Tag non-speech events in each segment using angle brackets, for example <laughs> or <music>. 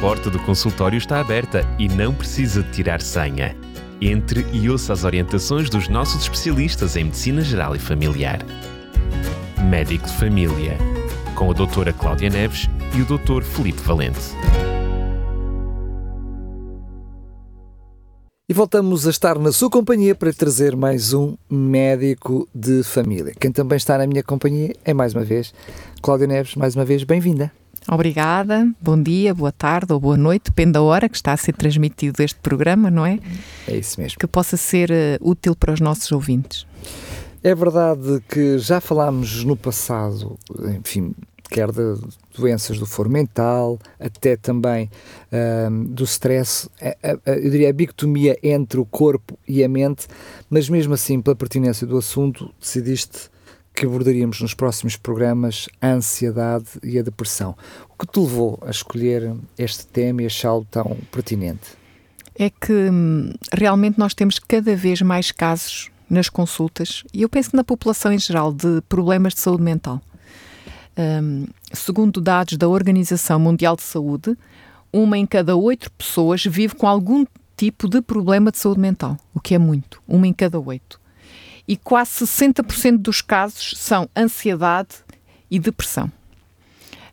porta do consultório está aberta e não precisa de tirar senha. Entre e ouça as orientações dos nossos especialistas em Medicina Geral e Familiar. Médico de Família, com a doutora Cláudia Neves e o doutor Felipe Valente. E voltamos a estar na sua companhia para trazer mais um médico de família. Quem também está na minha companhia é mais uma vez Cláudia Neves, mais uma vez, bem-vinda. Obrigada, bom dia, boa tarde ou boa noite, depende da hora que está a ser transmitido este programa, não é? É isso mesmo. Que possa ser uh, útil para os nossos ouvintes. É verdade que já falámos no passado, enfim, quer de doenças do foro mental, até também do stress, a, a, eu diria a bicotomia entre o corpo e a mente, mas mesmo assim, pela pertinência do assunto, decidiste que abordaríamos nos próximos programas a ansiedade e a depressão. O que te levou a escolher este tema e achá-lo tão pertinente? É que hum, realmente nós temos cada vez mais casos nas consultas, e eu penso na população em geral, de problemas de saúde mental. Um, segundo dados da Organização Mundial de Saúde, uma em cada oito pessoas vive com algum tipo de problema de saúde mental, o que é muito, uma em cada oito. E quase 60% dos casos são ansiedade e depressão.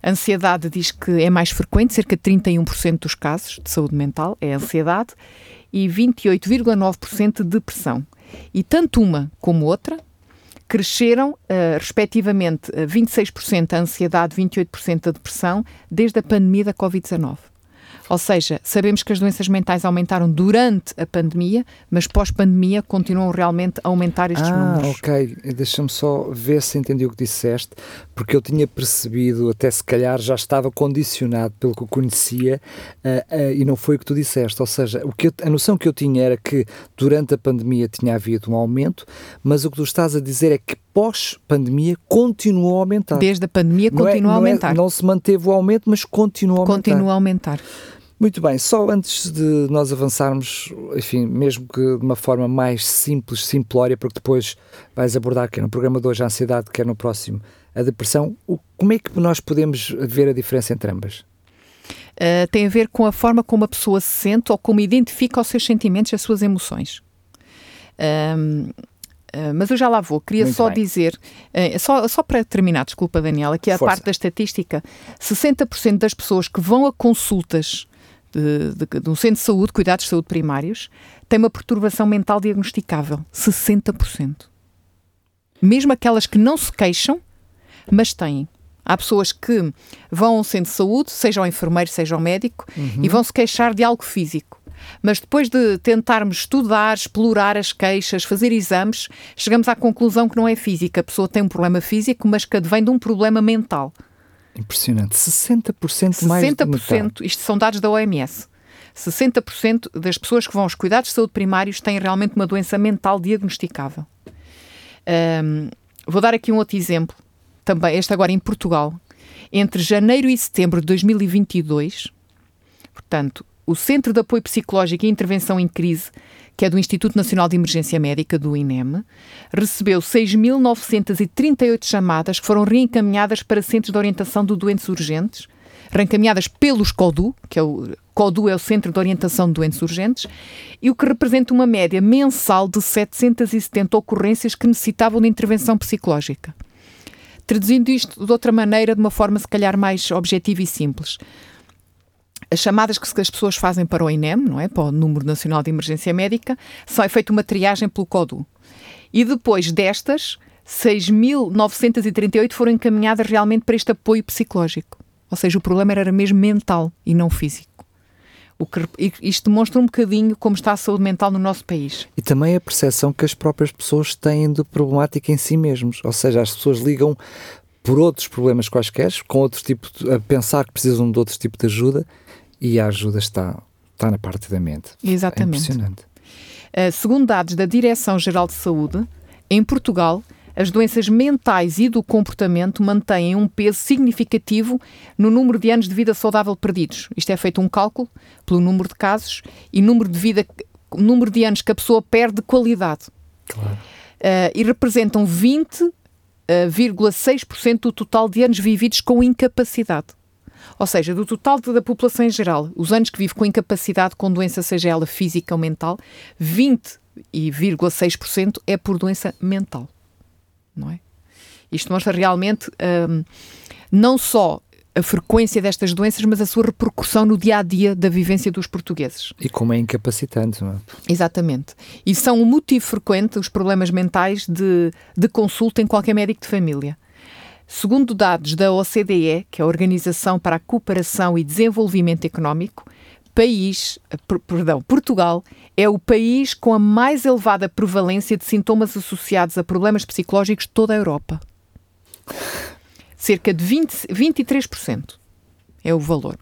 A ansiedade diz que é mais frequente, cerca de 31% dos casos de saúde mental é ansiedade e 28,9% de depressão. E tanto uma como outra cresceram, uh, respectivamente, 26% a ansiedade, 28% a depressão, desde a pandemia da Covid-19. Ou seja, sabemos que as doenças mentais aumentaram durante a pandemia, mas pós-pandemia continuam realmente a aumentar estes ah, números. Ok. Deixa-me só ver se entendi o que disseste, porque eu tinha percebido, até se calhar já estava condicionado pelo que eu conhecia uh, uh, e não foi o que tu disseste. Ou seja, o que eu, a noção que eu tinha era que durante a pandemia tinha havido um aumento, mas o que tu estás a dizer é que pós-pandemia continuou a aumentar. Desde a pandemia não continua é, a aumentar. É, não se manteve o aumento, mas continua a aumentar. Continua a aumentar. Muito bem, só antes de nós avançarmos, enfim, mesmo que de uma forma mais simples, simplória, porque depois vais abordar, quer no programa de hoje, a ansiedade, quer no próximo, a depressão, o, como é que nós podemos ver a diferença entre ambas? Uh, tem a ver com a forma como a pessoa se sente ou como identifica os seus sentimentos, as suas emoções. Um, Uh, mas eu já lá vou. Queria Muito só bem. dizer, uh, só, só para terminar, desculpa Daniela, que é a Força. parte da estatística: 60% das pessoas que vão a consultas de, de, de um centro de saúde, cuidados de saúde primários, têm uma perturbação mental diagnosticável. 60%. Mesmo aquelas que não se queixam, mas têm. Há pessoas que vão a um centro de saúde, seja o enfermeiro, seja o médico, Uhum. e vão se queixar de algo físico. Mas depois de tentarmos estudar, explorar as queixas, fazer exames, chegamos à conclusão que não é física. A pessoa tem um problema físico, mas que advém de um problema mental. Impressionante. 60% mais de metade. 60%, isto são dados da OMS. 60% das pessoas que vão aos cuidados de saúde primários têm realmente uma doença mental diagnosticável. Ahm, vou dar aqui um outro exemplo, também este agora em Portugal. Entre janeiro e setembro de 2022, portanto, o Centro de Apoio Psicológico e Intervenção em Crise, que é do Instituto Nacional de Emergência Médica, do INEM, recebeu 6.938 chamadas que foram reencaminhadas para centros de orientação de doentes urgentes, reencaminhadas pelos CODU, que é o CODU é o Centro de Orientação de Doentes Urgentes, e o que representa uma média mensal de 770 ocorrências que necessitavam de intervenção psicológica. Traduzindo isto de outra maneira, de uma forma se calhar mais objetiva e simples, as chamadas que as pessoas fazem para o INEM, não é? para o Número Nacional de Emergência Médica, só é feita uma triagem pelo CODU. E depois destas, 6.938 foram encaminhadas realmente para este apoio psicológico. Ou seja, o problema era mesmo mental e não físico. O que, isto demonstra um bocadinho como está a saúde mental no nosso país. E também a percepção que as próprias pessoas têm de problemática em si mesmos. Ou seja, as pessoas ligam por outros problemas quaisquer, com outro tipo de, a pensar que precisam de outro tipo de ajuda e a ajuda está, está na parte da mente. Exatamente. É impressionante. Uh, segundo dados da Direção-Geral de Saúde, em Portugal, as doenças mentais e do comportamento mantêm um peso significativo no número de anos de vida saudável perdidos. Isto é feito um cálculo pelo número de casos e número de vida, número de anos que a pessoa perde de qualidade. Claro. Uh, e representam 20,6% do total de anos vividos com incapacidade. Ou seja, do total da população em geral, os anos que vive com incapacidade com doença, seja ela física ou mental, 20,6% é por doença mental. Não é? Isto mostra realmente um, não só a frequência destas doenças, mas a sua repercussão no dia a dia da vivência dos portugueses. E como é incapacitante, não é? Exatamente. E são um motivo frequente os problemas mentais de, de consulta em qualquer médico de família. Segundo dados da OCDE, que é a Organização para a Cooperação e Desenvolvimento Económico, país, perdão, Portugal é o país com a mais elevada prevalência de sintomas associados a problemas psicológicos de toda a Europa cerca de 20, 23% é o valor.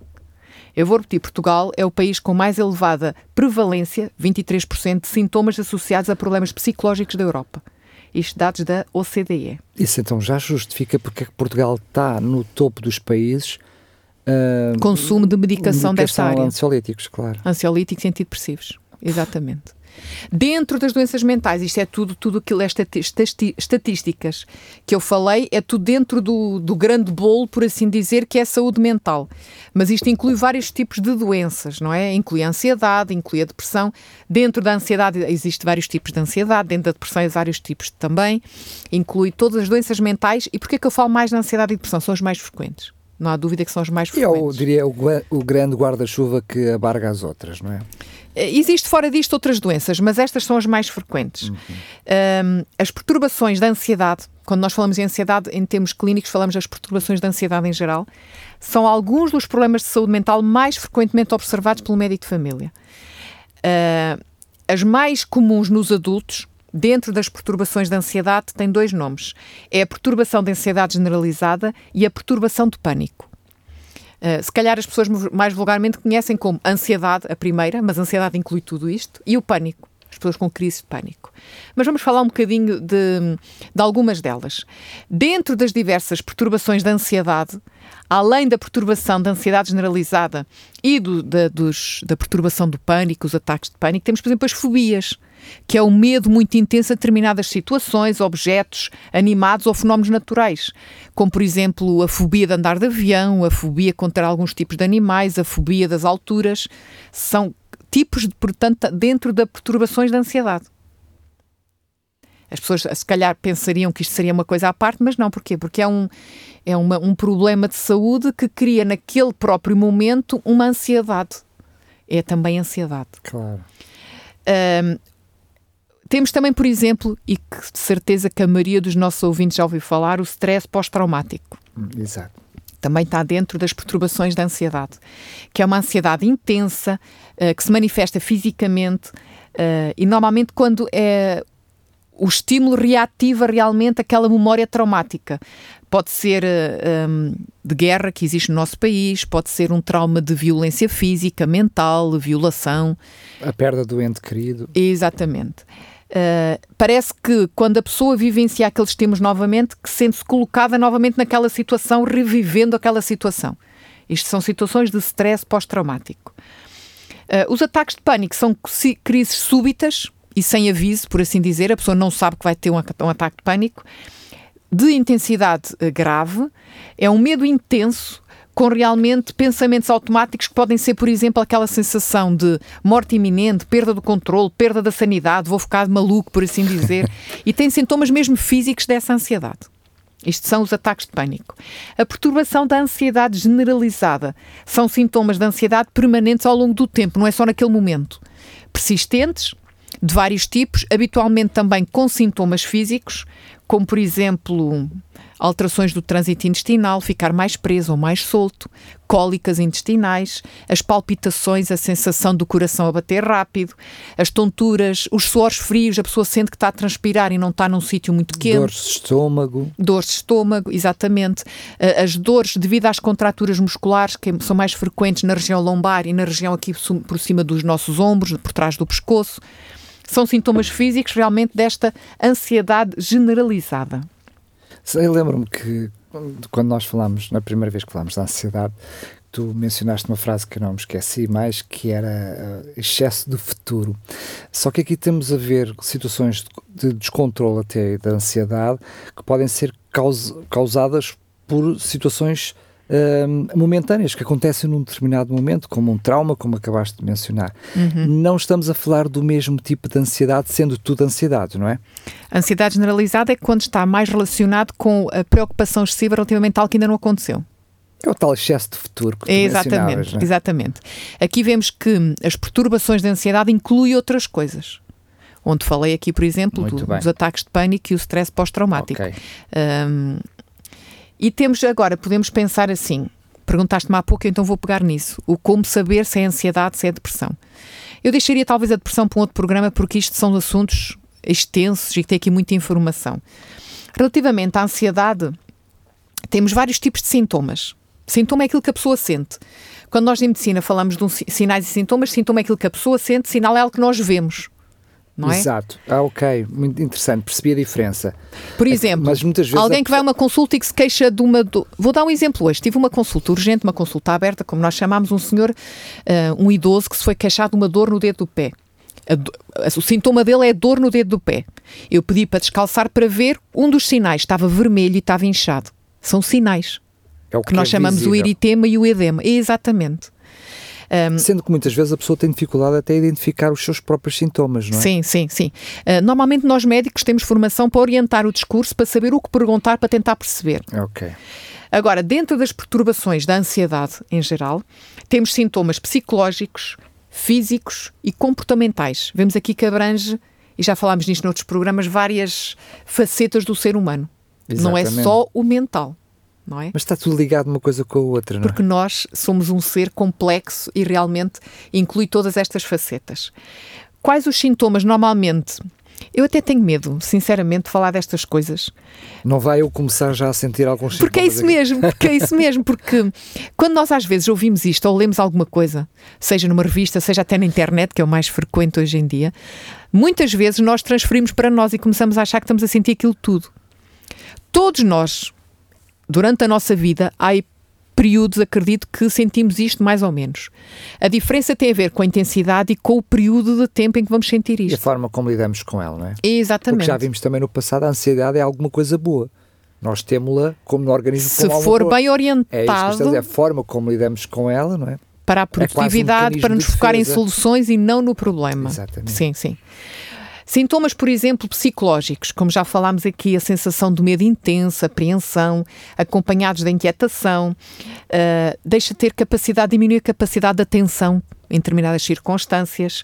Eu vou repetir, Portugal é o país com mais elevada prevalência, 23%, de sintomas associados a problemas psicológicos da Europa. Isto dados da OCDE. Isso então já justifica porque é que Portugal está no topo dos países uh, Consumo de medicação, medicação desta área. Ansiolíticos, claro. Ansiolíticos e antidepressivos, exatamente. Dentro das doenças mentais, isto é tudo, tudo aquilo, estas estatísticas que eu falei, é tudo dentro do, do grande bolo, por assim dizer, que é a saúde mental. Mas isto inclui vários tipos de doenças, não é? Inclui a ansiedade, inclui a depressão. Dentro da ansiedade existem vários tipos de ansiedade, dentro da depressão há vários tipos também. Inclui todas as doenças mentais. E porquê que eu falo mais da ansiedade e depressão? São as mais frequentes. Não há dúvida que são as mais frequentes. Eu diria o, o grande guarda-chuva que abarga as outras, não é? Eh, existe fora disto outras doenças, mas estas são as mais frequentes. Uhum. Um, as perturbações da ansiedade, quando nós falamos em ansiedade em termos clínicos, falamos das perturbações da ansiedade em geral, são alguns dos problemas de saúde mental mais frequentemente observados pelo médico de família. Uh, as mais comuns nos adultos, dentro das perturbações de ansiedade, têm dois nomes: é a perturbação de ansiedade generalizada e a perturbação de pânico. Uh, se calhar as pessoas mais vulgarmente conhecem como ansiedade, a primeira, mas ansiedade inclui tudo isto, e o pânico, as pessoas com crise de pânico. Mas vamos falar um bocadinho de, de algumas delas. Dentro das diversas perturbações de ansiedade, além da perturbação da ansiedade generalizada e do, da, dos, da perturbação do pânico, os ataques de pânico, temos, por exemplo, as fobias que é o medo muito intenso a determinadas situações, objetos, animados ou fenómenos naturais, como por exemplo a fobia de andar de avião, a fobia contra alguns tipos de animais, a fobia das alturas, são tipos, portanto, dentro das perturbações da ansiedade. As pessoas, se calhar, pensariam que isto seria uma coisa à parte, mas não. Porquê? Porque é um, é uma, um problema de saúde que cria naquele próprio momento uma ansiedade. É também ansiedade. Claro. Um, temos também, por exemplo, e que de certeza que a maioria dos nossos ouvintes já ouviu falar, o stress pós-traumático. Hum, exato. Também está dentro das perturbações da ansiedade, que é uma ansiedade intensa, uh, que se manifesta fisicamente uh, e normalmente quando é o estímulo reativa realmente aquela memória traumática. Pode ser uh, eh, um, de guerra que existe no nosso país, pode ser um trauma de violência física, mental, violação. A perda do ente querido. Exatamente. Uh, parece que quando a pessoa vivencia aqueles estímulos novamente, que sente-se colocada novamente naquela situação, revivendo aquela situação. Isto são situações de stress pós-traumático. Uh, os ataques de pânico são crises súbitas e sem aviso, por assim dizer, a pessoa não sabe que vai ter um, um ataque de pânico, de intensidade uh, grave, é um medo intenso com realmente pensamentos automáticos que podem ser, por exemplo, aquela sensação de morte iminente, perda do controle, perda da sanidade, vou ficar maluco, por assim dizer, <laughs> e tem sintomas mesmo físicos dessa ansiedade. Isto são os ataques de pânico. A perturbação da ansiedade generalizada são sintomas de ansiedade permanentes ao longo do tempo, não é só naquele momento. Persistentes, de vários tipos, habitualmente também com sintomas físicos, como por exemplo alterações do trânsito intestinal, ficar mais preso ou mais solto, cólicas intestinais, as palpitações, a sensação do coração a bater rápido, as tonturas, os suores frios, a pessoa sente que está a transpirar e não está num sítio muito quente. Dores de estômago. Dores de estômago, exatamente. As dores devido às contraturas musculares, que são mais frequentes na região lombar e na região aqui por cima dos nossos ombros, por trás do pescoço. São sintomas físicos realmente desta ansiedade generalizada. Eu lembro-me que quando nós falámos, na primeira vez que falámos da ansiedade, tu mencionaste uma frase que eu não me esqueci mais, que era uh, excesso de futuro. Só que aqui temos a ver situações de, de descontrole até da ansiedade que podem ser caus, causadas por situações uh, momentâneas que acontecem num determinado momento, como um trauma, como acabaste de mencionar. Uhum. Não estamos a falar do mesmo tipo de ansiedade, sendo tudo ansiedade, não é? A ansiedade generalizada é quando está mais relacionado com a preocupação excessiva relativamente a algo que ainda não aconteceu. É o tal excesso de futuro que tu Exatamente, é? exatamente. Aqui vemos que as perturbações de ansiedade incluem outras coisas. Onde falei aqui, por exemplo, do, dos ataques de pânico e o stress pós-traumático. Okay. Um, e temos agora, podemos pensar assim, perguntaste-me há pouco, então vou pegar nisso. O como saber se é ansiedade, se é depressão. Eu deixaria talvez a depressão para um outro programa, porque isto são assuntos extensos e que tem aqui muita informação. Relativamente à ansiedade, temos vários tipos de sintomas. Sintoma é aquilo que a pessoa sente. Quando nós em medicina falamos de um, sinais e sintomas, sintoma é aquilo que a pessoa sente, sinal é algo que nós vemos não é? Exato. Ah, ok. Muito interessante. Percebi a diferença. Por exemplo, Mas muitas vezes alguém a... que vai a uma consulta e que se queixa de uma... Do... Vou dar um exemplo hoje. Tive uma consulta urgente, uma consulta aberta, como nós chamámos, um senhor, uh, um idoso, que se foi queixar de uma dor no dedo do pé. O sintoma dele é dor no dedo do pé. Eu pedi para descalçar para ver um dos sinais. Estava vermelho e estava inchado. São sinais. É o que, que nós é chamamos visível. o eritema e o edema. Exatamente. Um, Sendo que muitas vezes a pessoa tem dificuldade até a identificar os seus próprios sintomas, não é? Sim, sim, sim. Uh, normalmente nós médicos temos formação para orientar o discurso, para saber o que perguntar, para tentar perceber. Ok. Agora, dentro das perturbações da ansiedade em geral, temos sintomas psicológicos, físicos e comportamentais. Vemos aqui que abrange, e já falámos nisto noutros programas, várias facetas do ser humano. Exatamente. Não é só o mental não é? Mas está tudo ligado uma coisa com a outra, não é? Porque nós somos um ser complexo e realmente inclui todas estas facetas. Quais os sintomas normalmente? Eu até tenho medo, sinceramente, de falar destas coisas. Não vai eu começar já a sentir alguns sintomas? Porque é isso aqui. mesmo, porque é isso <laughs> mesmo, porque quando nós às vezes ouvimos isto ou lemos alguma coisa, seja numa revista, seja até na internet, que é o mais frequente hoje em dia, muitas vezes nós transferimos para nós e começamos a achar que estamos a sentir aquilo tudo. Todos nós, durante a nossa vida, há períodos, acredito, que sentimos isto mais ou menos. A diferença tem a ver com a intensidade e com o período de tempo em que vamos sentir isto. E a forma como lidamos com ela, não é? Exatamente. Porque já vimos também no passado, a ansiedade é alguma coisa boa. Nós temos-la como no organismo Se for bem orientado. É é a forma como lidamos com ela, não é? Para a é produtividade, é um para nos focar em soluções e não no problema. Exatamente. Sim, sim. Sintomas, por exemplo, psicológicos, como já falámos aqui, a sensação de medo intenso, apreensão, acompanhados da inquietação, uh, deixa ter capacidade, diminui a capacidade de atenção em determinadas circunstâncias,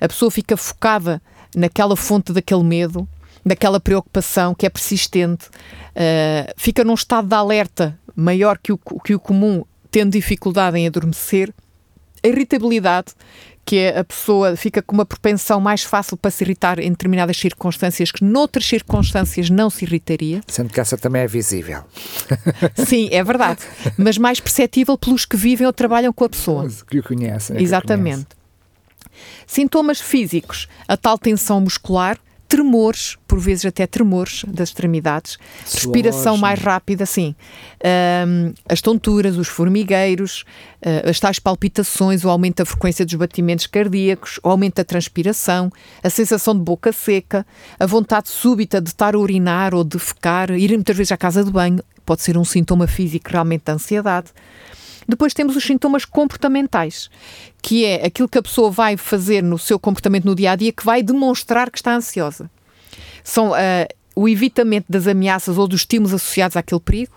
a pessoa fica focada naquela fonte daquele medo, daquela preocupação que é persistente, uh, fica num estado de alerta maior que o, que o comum, tendo dificuldade em adormecer, a irritabilidade que é a pessoa fica com uma propensão mais fácil para se irritar em determinadas circunstâncias que noutras circunstâncias não se irritaria. Sendo que essa também é visível. <laughs> Sim, é verdade. Mas mais perceptível pelos que vivem ou trabalham com a pessoa. Que o conhecem. É Exatamente. Sintomas físicos, a tal tensão muscular, tremores, por vezes até tremores das extremidades, respiração mais rápida, sim, um, as tonturas, os formigueiros, uh, as tais palpitações, o aumento da frequência dos batimentos cardíacos, o aumento da transpiração, a sensação de boca seca, a vontade súbita de estar a urinar ou de ficar, ir muitas vezes à casa de banho, pode ser um sintoma físico realmente de ansiedade. Depois temos os sintomas comportamentais, que é aquilo que a pessoa vai fazer no seu comportamento no dia a dia que vai demonstrar que está ansiosa. São uh, o evitamento das ameaças ou dos estímulos associados àquele perigo,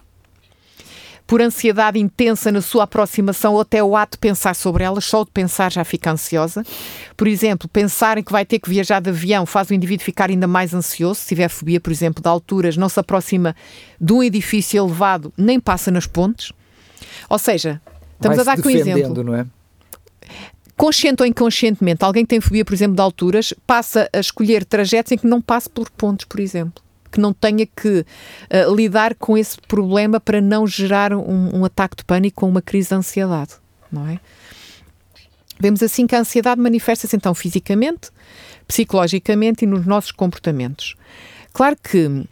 por ansiedade intensa na sua aproximação ou até o ato de pensar sobre elas, só de pensar já fica ansiosa. Por exemplo, pensar em que vai ter que viajar de avião faz o indivíduo ficar ainda mais ansioso. Se tiver fobia, por exemplo, de alturas, não se aproxima de um edifício elevado, nem passa nas pontes. Ou seja, estamos a dar com exemplo. Não é? Consciente ou inconscientemente, alguém que tem fobia, por exemplo, de alturas, passa a escolher trajetos em que não passe por pontos, por exemplo. Que não tenha que uh, lidar com esse problema para não gerar um, um ataque de pânico ou uma crise de ansiedade, não é? Vemos assim que a ansiedade manifesta-se então fisicamente, psicologicamente e nos nossos comportamentos. Claro que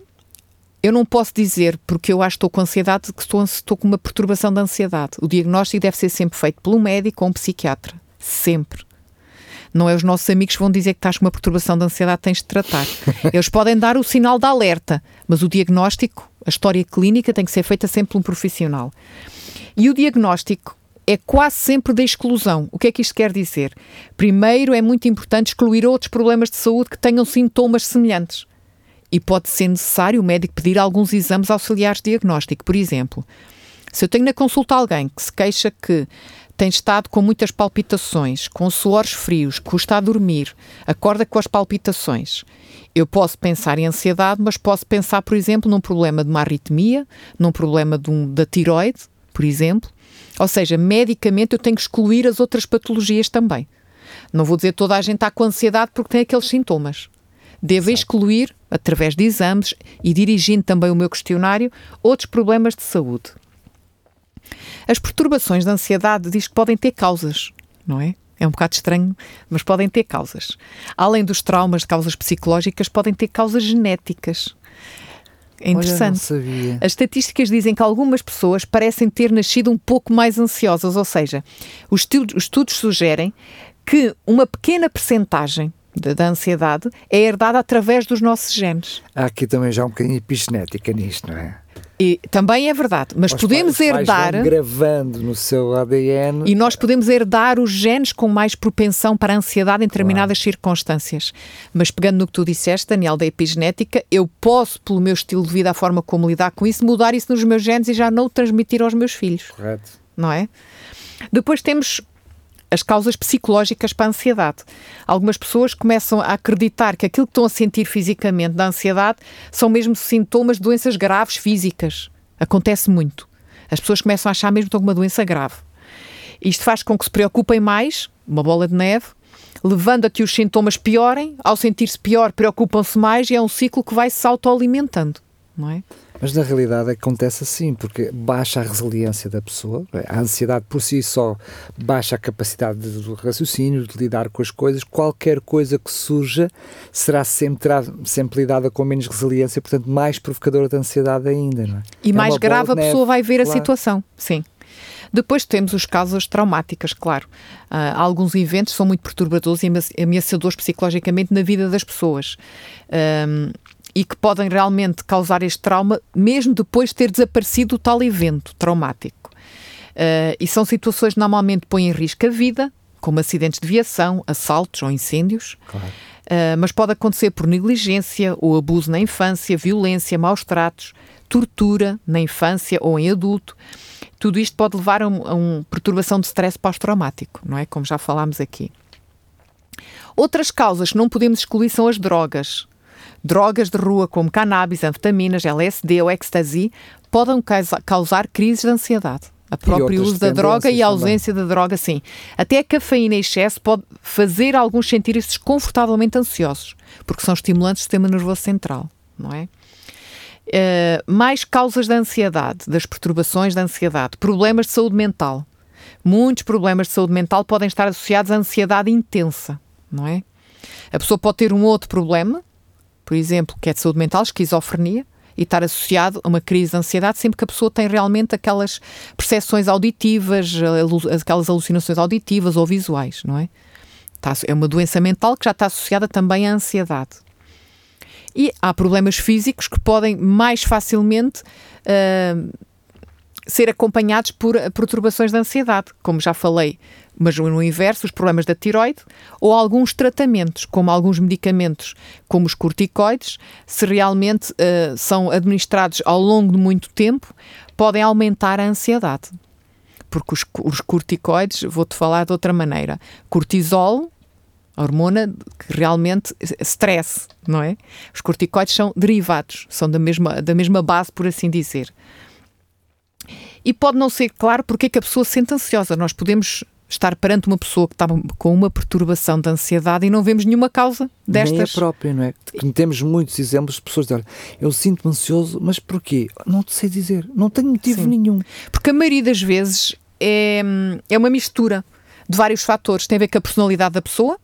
eu não posso dizer, porque eu acho que estou com ansiedade, que estou, estou com uma perturbação de ansiedade. O diagnóstico deve ser sempre feito um médico ou um psiquiatra. Sempre. Não é os nossos amigos que vão dizer que estás com uma perturbação de ansiedade, tens de tratar. <laughs> Eles podem dar o sinal de alerta, mas o diagnóstico, a história clínica tem que ser feita sempre por um profissional. E o diagnóstico é quase sempre da exclusão. O que é que isto quer dizer? Primeiro, é muito importante excluir outros problemas de saúde que tenham sintomas semelhantes. E pode ser necessário o médico pedir alguns exames auxiliares de diagnóstico. Por exemplo, se eu tenho na consulta alguém que se queixa que tem estado com muitas palpitações, com suores frios, custa a dormir, acorda com as palpitações. Eu posso pensar em ansiedade, mas posso pensar, por exemplo, num problema de uma arritmia, num problema um, da tiroide, por exemplo. Ou seja, medicamente eu tenho que excluir as outras patologias também. Não vou dizer toda a gente está com ansiedade porque tem aqueles sintomas. Devo excluir, através de exames e dirigindo também o meu questionário, outros problemas de saúde. As perturbações da ansiedade diz que podem ter causas, não é? É um bocado estranho, mas podem ter causas. Além dos traumas de causas psicológicas, podem ter causas genéticas. É interessante. Olha, As estatísticas dizem que algumas pessoas parecem ter nascido um pouco mais ansiosas, ou seja, os estudos, os estudos sugerem que uma pequena percentagem da ansiedade é herdada através dos nossos genes. Há aqui também já um bocadinho de epigenética nisto, não é? E também é verdade, mas os podemos pais, herdar. Vão gravando no seu ADN. E nós podemos herdar os genes com mais propensão para a ansiedade em determinadas claro. circunstâncias. Mas pegando no que tu disseste, Daniel, da epigenética, eu posso, pelo meu estilo de vida, a forma como lidar com isso, mudar isso nos meus genes e já não o transmitir aos meus filhos. Correto. Não é? Depois temos as causas psicológicas para a ansiedade. Algumas pessoas começam a acreditar que aquilo que estão a sentir fisicamente da ansiedade são mesmo sintomas de doenças graves físicas. Acontece muito. As pessoas começam a achar mesmo que estão com uma doença grave. Isto faz com que se preocupem mais, uma bola de neve, levando a que os sintomas piorem. Ao sentir-se pior, preocupam-se mais e é um ciclo que vai se autoalimentando, não é? Mas na realidade acontece assim, porque baixa a resiliência da pessoa, a ansiedade por si só baixa a capacidade de raciocínio, de lidar com as coisas, qualquer coisa que surja será sempre, sempre lidada com menos resiliência, portanto mais provocadora de ansiedade ainda. Não é? E é mais grave a pessoa vai ver claro. a situação, sim. Depois temos os casos traumáticos, claro. Uh, alguns eventos são muito perturbadores e ameaçadores psicologicamente na vida das pessoas. Um, e que podem realmente causar este trauma mesmo depois de ter desaparecido o tal evento traumático. Uh, e são situações que normalmente põem em risco a vida, como acidentes de viação, assaltos ou incêndios. Claro. Uh, mas pode acontecer por negligência ou abuso na infância, violência, maus tratos, tortura na infância ou em adulto. Tudo isto pode levar a, um, a uma perturbação de stress pós-traumático, não é? Como já falámos aqui. Outras causas que não podemos excluir são as drogas. Drogas de rua como cannabis, anfetaminas, LSD ou ecstasy podem causar crises de ansiedade. A próprio uso da droga e a ausência também. da droga, sim. Até a cafeína em excesso pode fazer alguns sentir-se desconfortavelmente ansiosos, porque são estimulantes do sistema nervoso central, não é? Uh, mais causas da ansiedade, das perturbações da ansiedade, problemas de saúde mental. Muitos problemas de saúde mental podem estar associados à ansiedade intensa, não é? A pessoa pode ter um outro problema, por exemplo, que é de saúde mental, esquizofrenia, e estar associado a uma crise de ansiedade sempre que a pessoa tem realmente aquelas percepções auditivas, aquelas alucinações auditivas ou visuais, não é? É uma doença mental que já está associada também à ansiedade. E há problemas físicos que podem mais facilmente uh, ser acompanhados por perturbações de ansiedade, como já falei, mas no inverso, os problemas da tiroide ou alguns tratamentos, como alguns medicamentos, como os corticoides, se realmente uh, são administrados ao longo de muito tempo, podem aumentar a ansiedade. Porque os, os corticoides, vou-te falar de outra maneira, cortisol, a hormona que realmente stress, não é? Os corticoides são derivados, são da mesma, da mesma base, por assim dizer. E pode não ser claro porque é que a pessoa se sente ansiosa. Nós podemos estar perante uma pessoa que está com uma perturbação de ansiedade e não vemos nenhuma causa destas. Nem a própria, não é? Temos muitos exemplos de pessoas dizendo eu sinto-me ansioso, mas porquê? Não te sei dizer, não tenho motivo Sim. nenhum. Porque a maioria das vezes é, é uma mistura de vários fatores. Tem a ver com a personalidade da pessoa,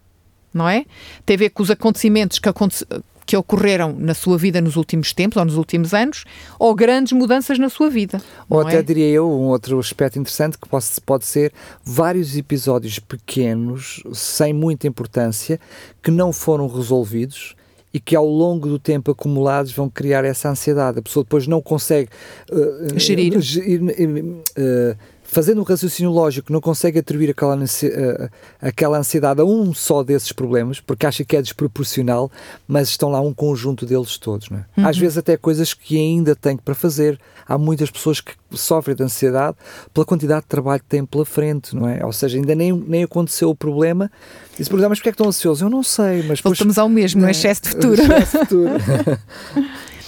não é? Tem a ver com os acontecimentos que, aconte que ocorreram na sua vida nos últimos tempos ou nos últimos anos, ou grandes mudanças na sua vida. Ou até é? diria eu, um outro aspecto interessante que pode, pode ser vários episódios pequenos, sem muita importância, que não foram resolvidos e que ao longo do tempo acumulados vão criar essa ansiedade. A pessoa depois não consegue uh, gerir. Uh, uh, fazendo um raciocínio lógico, não consegue atribuir aquela, aquela ansiedade a um só desses problemas, porque acha que é desproporcional, mas estão lá um conjunto deles todos. Não é? Uhum. Às vezes até coisas que ainda tem para fazer. Há muitas pessoas que sofrem de ansiedade pela quantidade de trabalho que têm pela frente, não é? Ou seja, ainda nem, nem aconteceu o problema. E se perguntar, mas porquê é que estão ansiosos? Eu não sei, mas... Voltamos ao mesmo, no <laughs> é? excesso de futuro. Excesso de futuro. <laughs>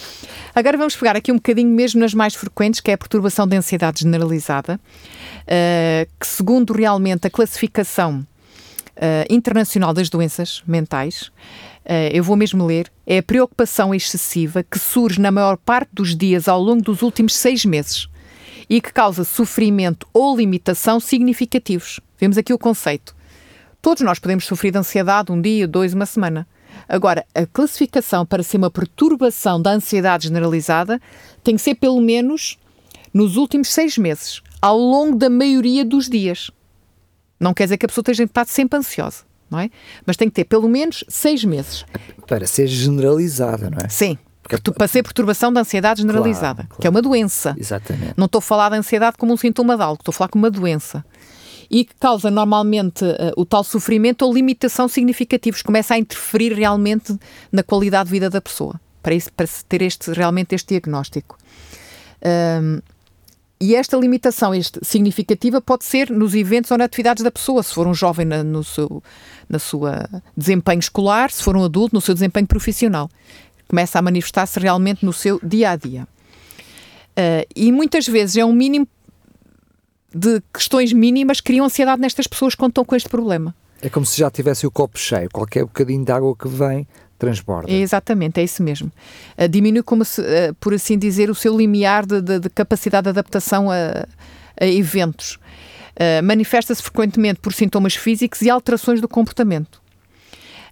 Agora vamos pegar aqui um bocadinho mesmo nas mais frequentes, que é a perturbação de ansiedade generalizada, uh, que segundo realmente a classificação uh, internacional das doenças mentais, uh, eu vou mesmo ler, é a preocupação excessiva que surge na maior parte dos dias ao longo dos últimos seis meses e que causa sofrimento ou limitação significativos. Vemos aqui o conceito. Todos nós podemos sofrer de ansiedade um dia, dois, uma semana. Agora, a classificação para ser uma perturbação da ansiedade generalizada tem que ser pelo menos nos últimos seis meses, ao longo da maioria dos dias. Não quer dizer que a pessoa esteja sempre ansiosa, não é? Mas tem que ter pelo menos seis meses. Para ser generalizada, não é? Sim. Porque para ser perturbação da ansiedade generalizada, claro, claro. que é uma doença. Exatamente. Não estou a falar da ansiedade como um sintoma de algo, estou a falar como uma doença e que causa normalmente uh, o tal sofrimento ou limitação significativos, começa a interferir realmente na qualidade de vida da pessoa, para, isso, para ter este, realmente este diagnóstico. Um, e esta limitação este, significativa pode ser nos eventos ou nas atividades da pessoa, se for um jovem na, no seu na sua desempenho escolar, se for um adulto, no seu desempenho profissional. Começa a manifestar-se realmente no seu dia a dia. Uh, e muitas vezes é um mínimo de questões mínimas criam ansiedade nestas pessoas quando estão com este problema. É como se já tivesse o copo cheio, qualquer bocadinho de água que vem transborda. É exatamente, é isso mesmo. Uh, diminui, como se, uh, por assim dizer, o seu limiar de, de, de capacidade de adaptação a, a eventos. Uh, Manifesta-se frequentemente por sintomas físicos e alterações do comportamento.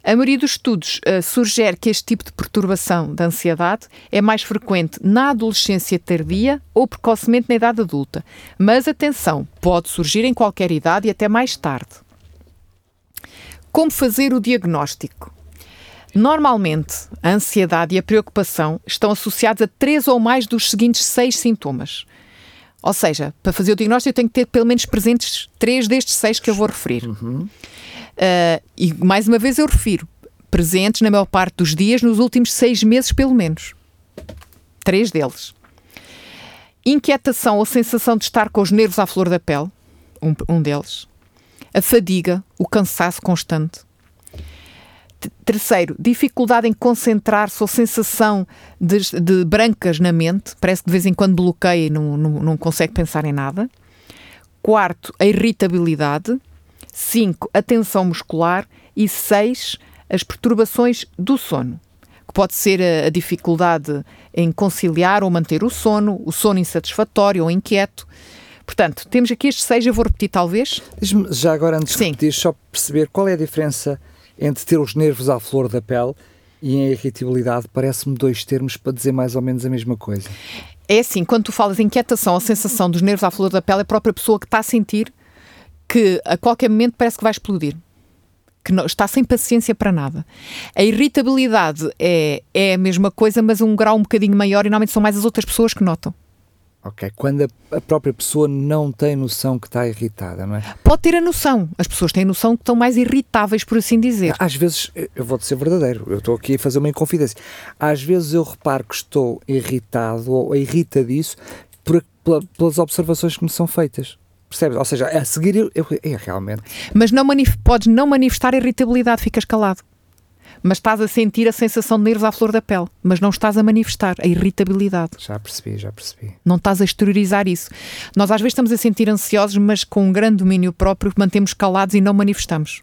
A maioria dos estudos uh, sugere que este tipo de perturbação da ansiedade é mais frequente na adolescência tardia ou precocemente na idade adulta. Mas atenção, pode surgir em qualquer idade e até mais tarde. Como fazer o diagnóstico? Normalmente, a ansiedade e a preocupação estão associados a três ou mais dos seguintes seis sintomas. Ou seja, para fazer o diagnóstico, eu tenho que ter pelo menos presentes três destes seis que eu vou referir. Uhum. Uh, e mais uma vez eu refiro, presentes na maior parte dos dias nos últimos seis meses, pelo menos. Três deles. Inquietação ou sensação de estar com os nervos à flor da pele, um, um deles. A fadiga, o cansaço constante. Terceiro, dificuldade em concentrar-se ou sensação de, de, brancas na mente, parece que de vez em quando bloqueia e não, não, não consegue pensar em nada. Quarto, a irritabilidade. 5. A tensão muscular. E 6. As perturbações do sono. Que pode ser a, a dificuldade em conciliar ou manter o sono, o sono insatisfatório ou inquieto. Portanto, temos aqui estes seis, eu vou repetir talvez. Já agora, antes Sim. de repetir, só perceber qual é a diferença entre ter os nervos à flor da pele e a irritabilidade. Parece-me dois termos para dizer mais ou menos a mesma coisa. É assim, quando tu falas em inquietação, a sensação dos nervos à flor da pele é a própria pessoa que está a sentir que a qualquer momento parece que vai explodir. Que não, está sem paciência para nada. A irritabilidade é, é a mesma coisa, mas um grau um bocadinho maior e normalmente são mais as outras pessoas que notam. Ok, quando a, a, própria pessoa não tem noção que está irritada, não é? Pode ter a noção. As pessoas têm noção que estão mais irritáveis, por assim dizer. Às vezes, eu vou-te ser verdadeiro, eu estou aqui a fazer uma inconfidência. Às vezes eu reparo que estou irritado ou irritadiço por, pelas observações que me são feitas. Percebes? Ou seja, a seguir eu, eu, é realmente. Mas não podes não manifestar irritabilidade, ficas calado. Mas estás a sentir a sensação de nervos à flor da pele, mas não estás a manifestar a irritabilidade. Já percebi, já percebi. Não estás a exteriorizar isso. Nós às vezes estamos a sentir ansiosos, mas com um grande domínio próprio mantemos calados e não manifestamos.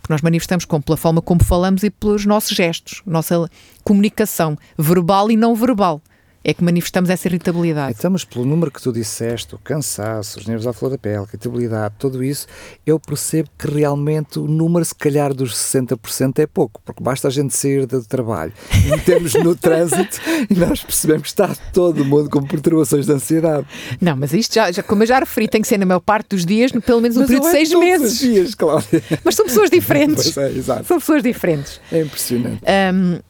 Porque nós manifestamos como pela forma como falamos e pelos nossos gestos, nossa comunicação verbal e não verbal é que manifestamos essa irritabilidade. Estamos pelo número que tu disseste, o cansaço, os nervos à flor da pele, a irritabilidade, tudo isso, eu percebo que realmente o número, se calhar, dos 60% é pouco, porque basta a gente sair do trabalho e metemos no <laughs> trânsito e nós percebemos que está todo mundo com perturbações de ansiedade. Não, mas isto já, já como eu já referi, tem que ser na maior parte dos dias, no, pelo menos no Mas período de seis todos meses. Os dias, claro. Mas são pessoas diferentes. <laughs> Pois é, exato. São pessoas diferentes. É impressionante. Ahm,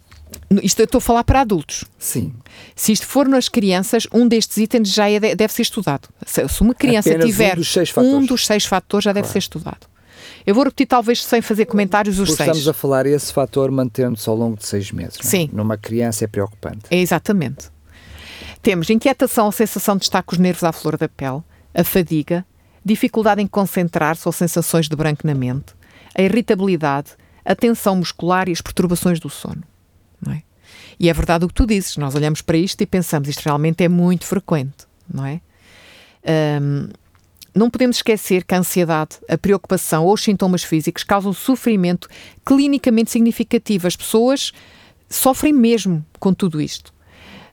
isto eu estou a falar para adultos. Sim. Se isto for nas crianças, um destes itens já é- deve ser estudado. Se, se uma criança Apenas um tiver dos seis fatores. um dos seis fatores, já deve ser estudado. Eu vou repetir, talvez sem fazer comentários, os Porque seis. estamos a falar esse fator mantendo-se ao longo de seis meses. é? Sim. Numa criança é preocupante. É exatamente. Temos inquietação ou sensação de estar com os nervos à flor da pele, a fadiga, dificuldade em concentrar-se ou sensações de branco na mente, a irritabilidade, a tensão muscular e as perturbações do sono. Não é? E é verdade o que tu dizes, nós olhamos para isto e pensamos, isto realmente é muito frequente, não é? Ahm, não podemos esquecer que a ansiedade, a preocupação ou os sintomas físicos causam sofrimento clinicamente significativo. As pessoas sofrem mesmo com tudo isto.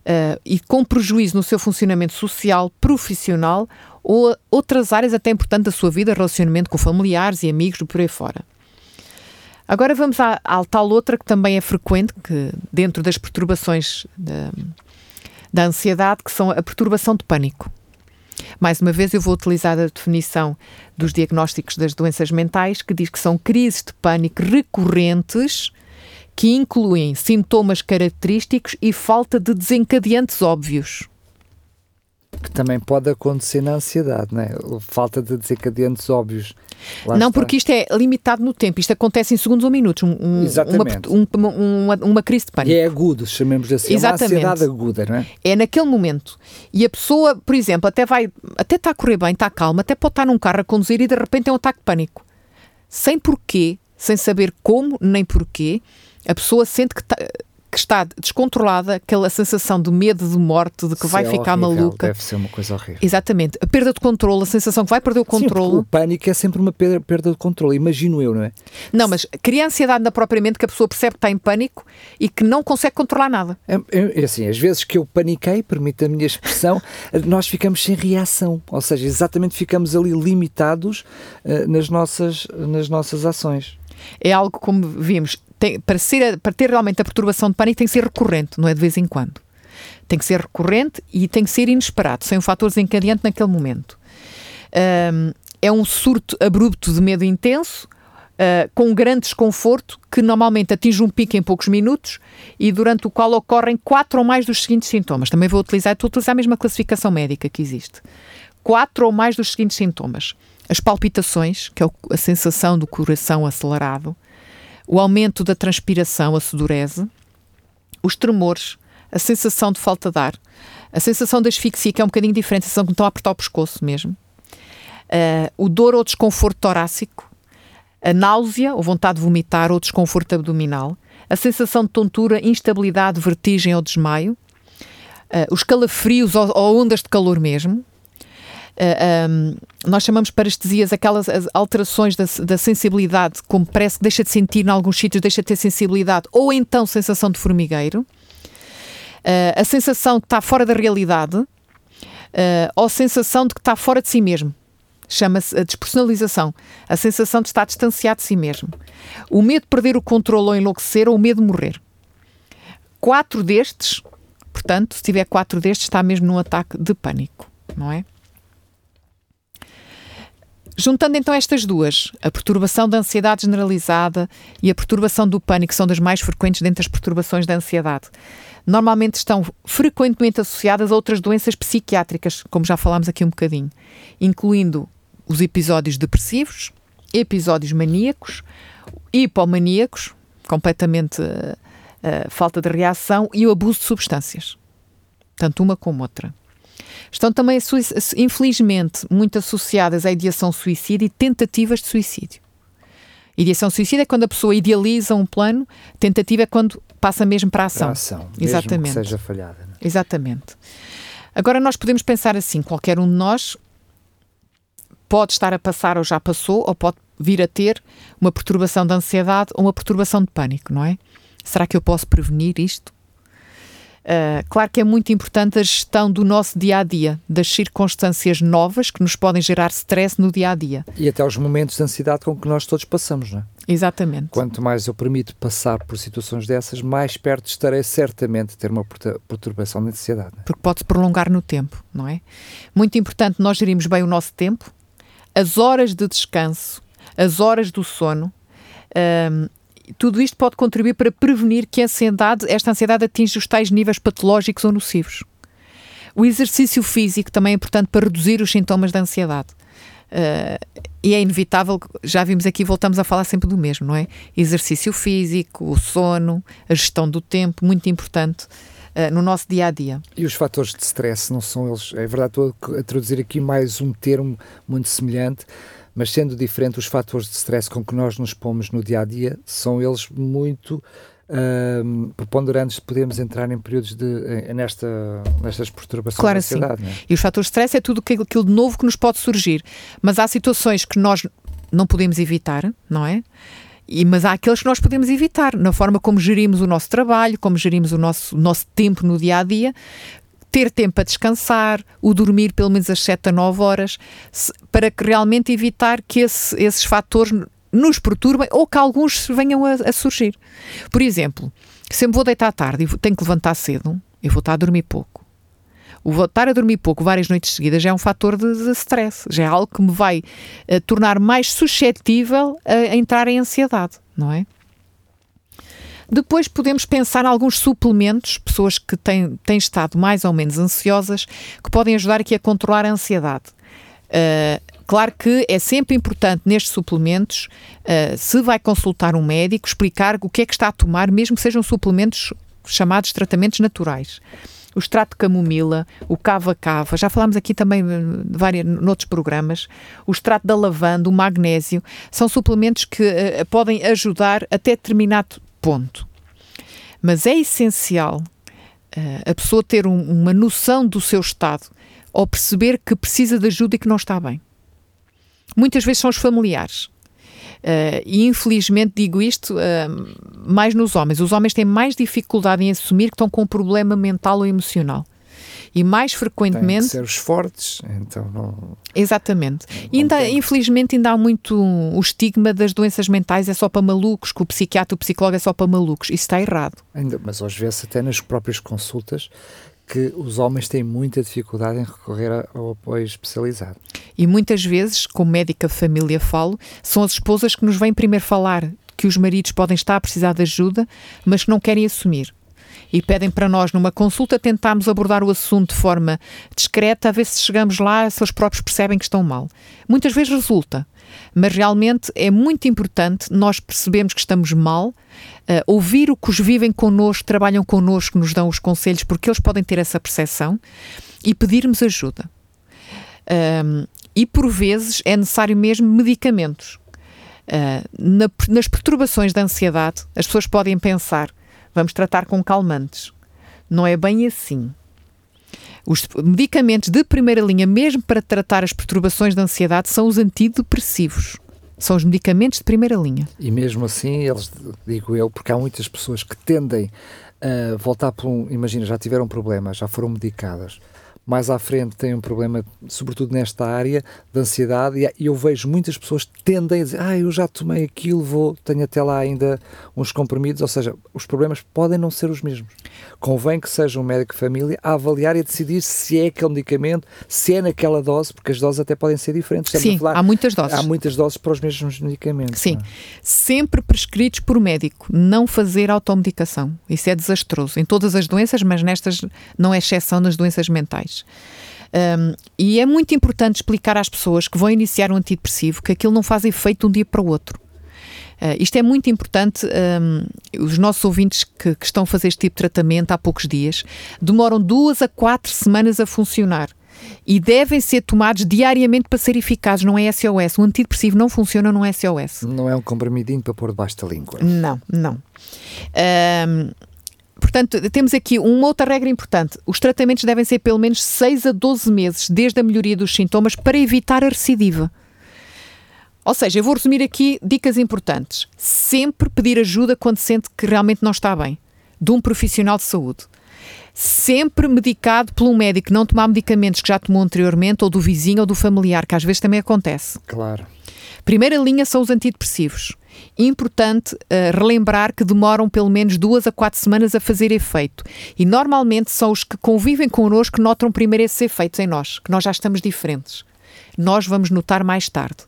Uh, e com prejuízo no seu funcionamento social, profissional ou outras áreas até importantes da sua vida, relacionamento com familiares e amigos por aí fora. Agora vamos à, à tal outra que também é frequente, que dentro das perturbações da, da ansiedade, que são a perturbação de pânico. Mais uma vez, eu vou utilizar a definição dos diagnósticos das doenças mentais, que diz que são crises de pânico recorrentes que incluem sintomas característicos e falta de desencadeantes óbvios. Que também pode acontecer na ansiedade, não é? Falta de desencadeantes óbvios. Lá não, está. porque isto é limitado no tempo, isto acontece em segundos ou minutos. Um, um- uma, Exatamente. um- uma, uma crise de E pânico. é agudo, chamemos assim. Exatamente. É uma ansiedade aguda, não é? É naquele momento. E a pessoa, por exemplo, até vai, até está a correr bem, está calma, até pode estar num carro a conduzir e de repente é um ataque de pânico. Sem porquê, sem saber como nem porquê, a pessoa sente que, tá- que está descontrolada, aquela sensação de medo de morte, de que vai Isso é ficar horrível, maluca. Deve ser uma coisa horrível. Exatamente. A perda de controle, a sensação que vai perder o Sim, controle. o pânico é sempre uma perda, de controle, imagino eu, não é? Não, mas cria ansiedade na propriamente que a pessoa percebe que está em pânico e que não consegue controlar nada. É, é- é assim, às vezes que eu paniquei, permite a minha expressão, <laughs> nós ficamos sem reação, ou seja, exatamente ficamos ali limitados eh, nas, nossas, nas nossas ações. É algo como vimos, tem- para, ser, para ter realmente a perturbação de pânico tem que ser recorrente, não é de vez em quando. Tem que ser recorrente e tem que ser inesperado, sem um fator desencadeante naquele momento. Ahm, é um surto abrupto de medo intenso, ah, com grande desconforto, que normalmente atinge um pico em poucos minutos e durante o qual ocorrem quatro ou mais dos seguintes sintomas. Também vou utilizar, estou a utilizar a mesma classificação médica que existe. Quatro ou mais dos seguintes sintomas. As palpitações, que é a sensação do coração acelerado, o aumento da transpiração, a sudorese, os tremores, a sensação de falta de ar, a sensação de asfixia, que é um bocadinho diferente, a sensação que estão a apertar o pescoço mesmo, Ah, o dor ou desconforto torácico, a náusea ou vontade de vomitar ou desconforto abdominal, a sensação de tontura, instabilidade, vertigem ou desmaio, ah, os calafrios ou, ou ondas de calor mesmo, Uh, um, nós chamamos parestesias aquelas as alterações da, da sensibilidade, como parece que deixa de sentir em alguns sítios, deixa de ter sensibilidade, ou então sensação de formigueiro, Uh, a sensação que está fora da realidade, uh, ou sensação de que está fora de si mesmo. Chama-se a despersonalização, a sensação de estar distanciado de si mesmo. O medo de perder o controle ou enlouquecer, ou o medo de morrer. Quatro destes, portanto, se tiver quatro destes, está mesmo num ataque de pânico, não é? Juntando então estas duas, a perturbação da ansiedade generalizada e a perturbação do pânico, que são das mais frequentes dentre as perturbações da ansiedade, normalmente estão frequentemente associadas a outras doenças psiquiátricas, como já falámos aqui um bocadinho, incluindo os episódios depressivos, episódios maníacos, hipomaníacos, completamente uh, falta de reação, e o abuso de substâncias, tanto uma como outra. Estão também, infelizmente, muito associadas à ideação suicida e tentativas de suicídio. Ideação suicida é quando a pessoa idealiza um plano, tentativa é quando passa mesmo para a ação. Para a ação, Exatamente. seja falhada. é? Exatamente. Agora nós podemos pensar assim, qualquer um de nós pode estar a passar ou já passou, ou pode vir a ter uma perturbação de ansiedade ou uma perturbação de pânico, não é? Será que eu posso prevenir isto? Uh, claro que é muito importante a gestão do nosso dia a dia, das circunstâncias novas que nos podem gerar stress no dia a dia. E até os momentos de ansiedade com que nós todos passamos, não é? Exatamente. Quanto mais eu permito passar por situações dessas, mais perto estarei certamente de ter uma perturbação de ansiedade. É? Porque pode-se prolongar no tempo, não é? Muito importante nós gerirmos bem o nosso tempo, as horas de descanso, as horas do sono. Um, tudo isto pode contribuir para prevenir que ansiedade, esta ansiedade atinja os tais níveis patológicos ou nocivos. O exercício físico também é importante para reduzir os sintomas da ansiedade. Uh, e é inevitável, já vimos aqui, voltamos a falar sempre do mesmo, não é? Exercício físico, o sono, a gestão do tempo, muito importante uh, no nosso dia a dia. E os fatores de stress não são eles? É verdade, estou a traduzir aqui mais um termo muito semelhante mas sendo diferente, os fatores de stress com que nós nos pomos no dia a dia são eles muito uh, preponderantes. Podemos entrar em períodos de, nesta, nestas perturbações claro, da ansiedade. Sim. É? E os fatores de stress é tudo aquilo de novo que nos pode surgir. Mas há situações que nós não podemos evitar, não é? E, mas há aqueles que nós podemos evitar, na forma como gerimos o nosso trabalho, como gerimos o nosso, nosso tempo no dia a dia, ter tempo a descansar, o dormir pelo menos às 7 a 9 horas, para que realmente evitar que esse, esses fatores nos perturbem ou que alguns venham a, a, surgir. Por exemplo, se eu me vou deitar tarde e tenho que levantar cedo, eu vou estar a dormir pouco. O voltar a dormir pouco várias noites seguidas já é um fator de, de stress, já é algo que me vai uh, tornar mais suscetível a, a entrar em ansiedade, não é? Depois podemos pensar alguns suplementos, pessoas que têm, têm estado mais ou menos ansiosas, que podem ajudar aqui a controlar a ansiedade. Uh, claro que é sempre importante nestes suplementos, uh, se vai consultar um médico, explicar o que é que está a tomar, mesmo que sejam suplementos chamados tratamentos naturais o extrato de camomila, o cava-cava, já falámos aqui também vários, noutros programas, o extrato da lavanda, o magnésio, são suplementos que uh, podem ajudar até determinado ponto. Mas é essencial uh, a pessoa ter um, uma noção do seu estado ou perceber que precisa de ajuda e que não está bem. Muitas vezes são os familiares. Uh, e infelizmente digo isto uh, mais nos homens. Os homens têm mais dificuldade em assumir que estão com um problema mental ou emocional e mais frequentemente. Tem que ser os fortes, então não. Exatamente. Não, e ainda, infelizmente ainda há muito o estigma das doenças mentais é só para malucos, que o psiquiatra, o psicólogo é só para malucos. Isso está errado. Ainda, mas às vezes até nas próprias consultas que os homens têm muita dificuldade em recorrer ao apoio especializado. E muitas vezes, como médica de família falo, são as esposas que nos vêm primeiro falar que os maridos podem estar a precisar de ajuda, mas que não querem assumir e pedem para nós, numa consulta, tentarmos abordar o assunto de forma discreta, a ver se chegamos lá, se eles próprios percebem que estão mal. Muitas vezes resulta, mas realmente é muito importante nós percebermos que estamos mal, uh, ouvir o que os vivem connosco, trabalham connosco, nos dão os conselhos, porque eles podem ter essa percepção e pedirmos ajuda. Um, e por vezes é necessário mesmo medicamentos. Uh, na, nas perturbações da ansiedade, as pessoas podem pensar vamos tratar com calmantes. Não é bem assim. Os medicamentos de primeira linha, mesmo para tratar as perturbações da ansiedade, são os antidepressivos. São os medicamentos de primeira linha. E mesmo assim, eles, digo eu, porque há muitas pessoas que tendem a voltar para um. Imagina, já tiveram problemas, já foram medicadas mais à frente têm um problema, sobretudo nesta área de ansiedade, e eu vejo muitas pessoas tendem a dizer, ah, eu já tomei aquilo, vou, tenho até lá ainda uns comprimidos, ou seja, os problemas podem não ser os mesmos. Convém que seja um médico de família a avaliar e a decidir se é aquele medicamento, se é naquela dose, porque as doses até podem ser diferentes. Sim, falar, há muitas doses. Há muitas doses para os mesmos medicamentos. Sim, é? sempre prescritos por médico, não fazer automedicação. Isso é desastroso em todas as doenças, mas nestas não é exceção nas doenças mentais. Um, e é muito importante explicar às pessoas que vão iniciar um antidepressivo que aquilo não faz efeito de um dia para o outro. Uh, isto é muito importante. Um, os nossos ouvintes que, que, estão a fazer este tipo de tratamento há poucos dias demoram duas a quatro semanas a funcionar e devem ser tomados diariamente para ser eficazes. Não é SOS. O antidepressivo não funciona no SOS. Não é um comprimidinho para pôr debaixo da língua. Não, não. Um, Portanto, temos aqui uma outra regra importante. Os tratamentos devem ser pelo menos 6 a 12 meses desde a melhoria dos sintomas para evitar a recidiva. Ou seja, eu vou resumir aqui dicas importantes. Sempre pedir ajuda quando sente que realmente não está bem, de um profissional de saúde. Sempre medicado por um médico, não tomar medicamentos que já tomou anteriormente, ou do vizinho ou do familiar, que às vezes também acontece. Claro. Primeira linha são os antidepressivos. Importante uh, relembrar que demoram pelo menos duas a quatro semanas a fazer efeito. E normalmente são os que convivem connosco que notam primeiro esses efeitos em nós, que nós já estamos diferentes. Nós vamos notar mais tarde.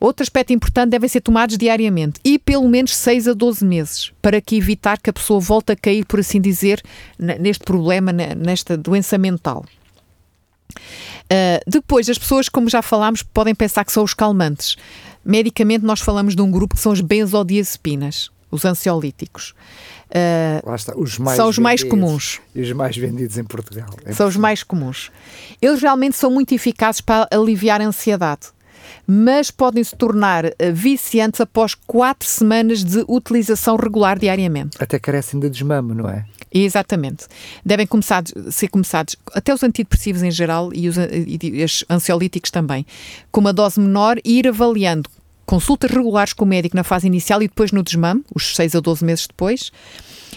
Outro aspecto importante devem ser tomados diariamente e pelo menos 6 a 12 meses, para que evitar que a pessoa volte a cair, por assim dizer, neste problema, nesta doença mental. Uh, depois, as pessoas, como já falámos, podem pensar que são os calmantes. Medicamente, nós falamos de um grupo que são as benzodiazepinas, os ansiolíticos. Uh, está, os são os mais comuns. E os mais vendidos em Portugal. É são os mais comuns. Eles realmente são muito eficazes para aliviar a ansiedade mas podem se tornar eh, viciantes após quatro semanas de utilização regular diariamente. Até carecem de desmame, não é? Exatamente. Devem começar, ser começados, até os antidepressivos em geral e os, e os ansiolíticos também, com uma dose menor e ir avaliando consultas regulares com o médico na fase inicial e depois no desmame, os 6 a 12 meses depois,